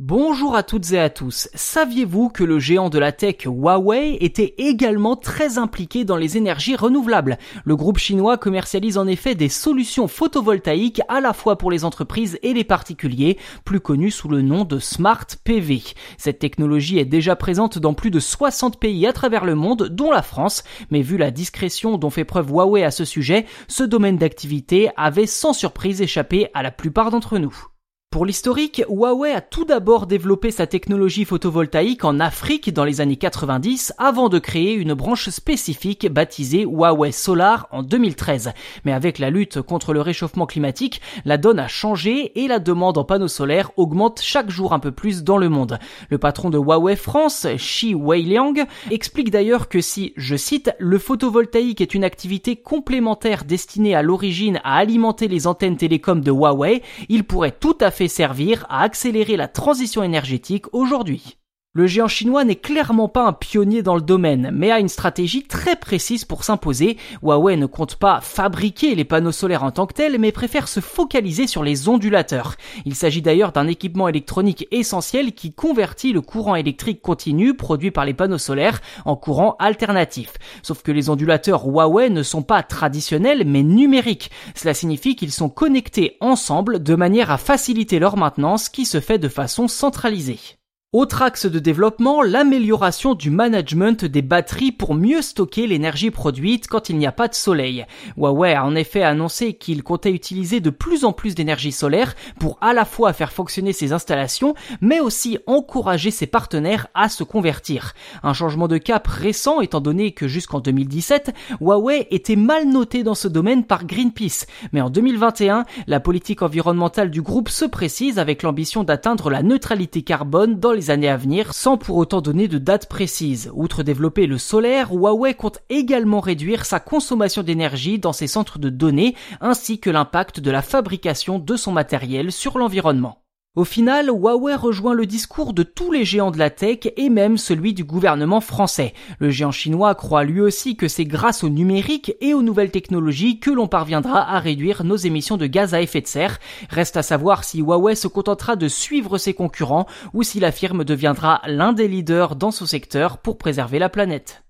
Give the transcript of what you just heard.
Bonjour à toutes et à tous. Saviez-vous que le géant de la tech Huawei était également très impliqué dans les énergies renouvelables? Le groupe chinois commercialise en effet des solutions photovoltaïques à la fois pour les entreprises et les particuliers, plus connues sous le nom de Smart PV. Cette technologie est déjà présente dans plus de 60 pays à travers le monde, dont la France, mais vu la discrétion dont fait preuve Huawei à ce sujet, ce domaine d'activité avait sans surprise échappé à la plupart d'entre nous. Pour l'historique, Huawei a tout d'abord développé sa technologie photovoltaïque en Afrique dans les années 90 avant de créer une branche spécifique baptisée Huawei Solar en 2013. Mais avec la lutte contre le réchauffement climatique, la donne a changé et la demande en panneaux solaires augmente chaque jour un peu plus dans le monde. Le patron de Huawei France, Shi Weiliang, explique d'ailleurs que si, je cite, le photovoltaïque est une activité complémentaire destinée à l'origine à alimenter les antennes télécom de Huawei, il pourrait tout à fait fait servir à accélérer la transition énergétique aujourd'hui. Le géant chinois n'est clairement pas un pionnier dans le domaine, mais a une stratégie très précise pour s'imposer. Huawei ne compte pas fabriquer les panneaux solaires en tant que tels, mais préfère se focaliser sur les ondulateurs. Il s'agit d'ailleurs d'un équipement électronique essentiel qui convertit le courant électrique continu produit par les panneaux solaires en courant alternatif. Sauf que les ondulateurs Huawei ne sont pas traditionnels, mais numériques. Cela signifie qu'ils sont connectés ensemble de manière à faciliter leur maintenance qui se fait de façon centralisée. Autre axe de développement, l'amélioration du management des batteries pour mieux stocker l'énergie produite quand il n'y a pas de soleil. Huawei a en effet annoncé qu'il comptait utiliser de plus en plus d'énergie solaire pour à la fois faire fonctionner ses installations, mais aussi encourager ses partenaires à se convertir. Un changement de cap récent étant donné que jusqu'en 2017, Huawei était mal noté dans ce domaine par Greenpeace. Mais en 2021, la politique environnementale du groupe se précise avec l'ambition d'atteindre la neutralité carbone dans les années à venir sans pour autant donner de date précise. Outre développer le solaire, Huawei compte également réduire sa consommation d'énergie dans ses centres de données ainsi que l'impact de la fabrication de son matériel sur l'environnement. Au final, Huawei rejoint le discours de tous les géants de la tech et même celui du gouvernement français. Le géant chinois croit lui aussi que c'est grâce au numérique et aux nouvelles technologies que l'on parviendra à réduire nos émissions de gaz à effet de serre. Reste à savoir si Huawei se contentera de suivre ses concurrents ou si la firme deviendra l'un des leaders dans ce secteur pour préserver la planète.